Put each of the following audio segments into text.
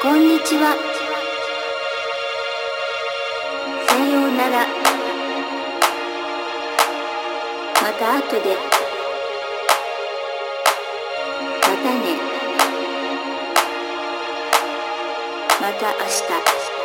こんにちは。さようなら。また後で。またね。また明日。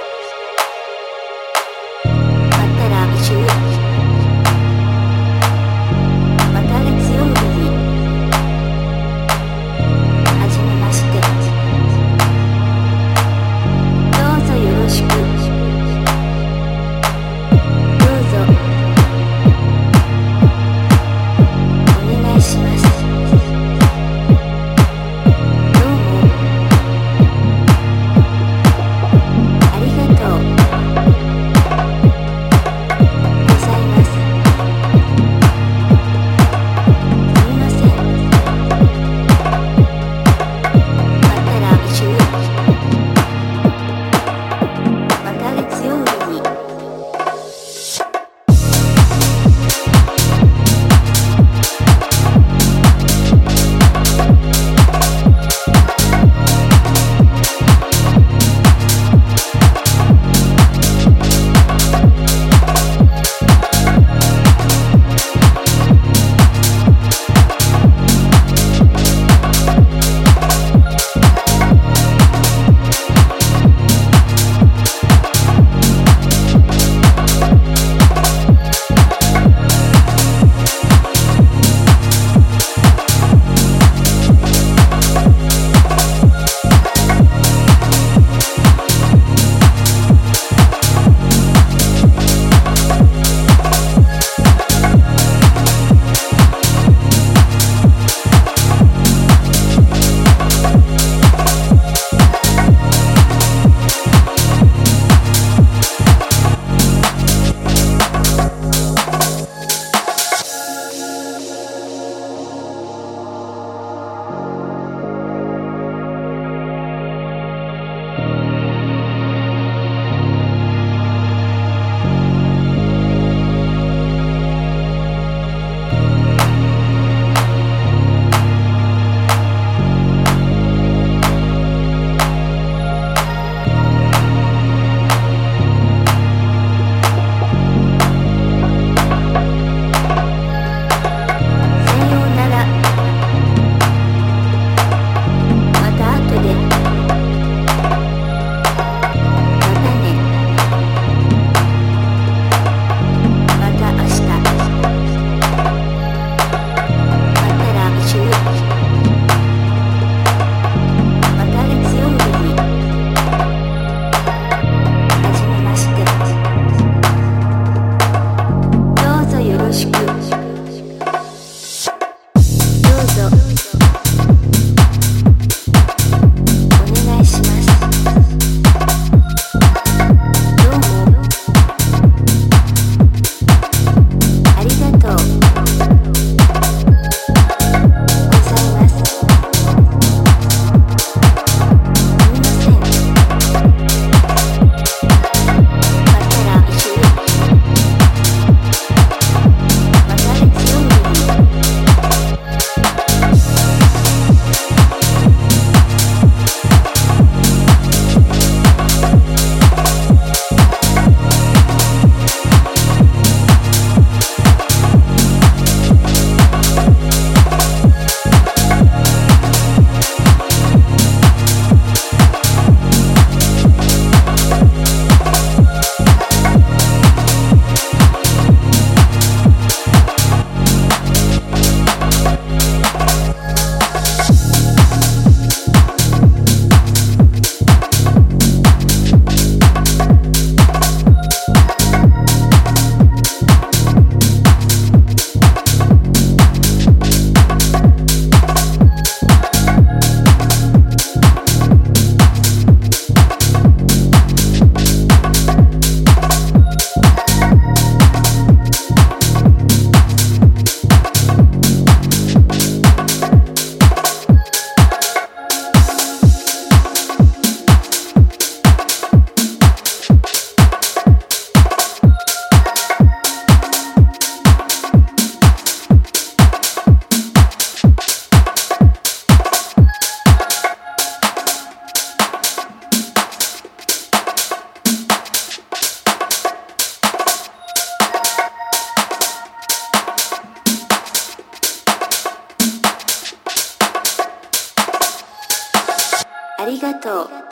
がとう。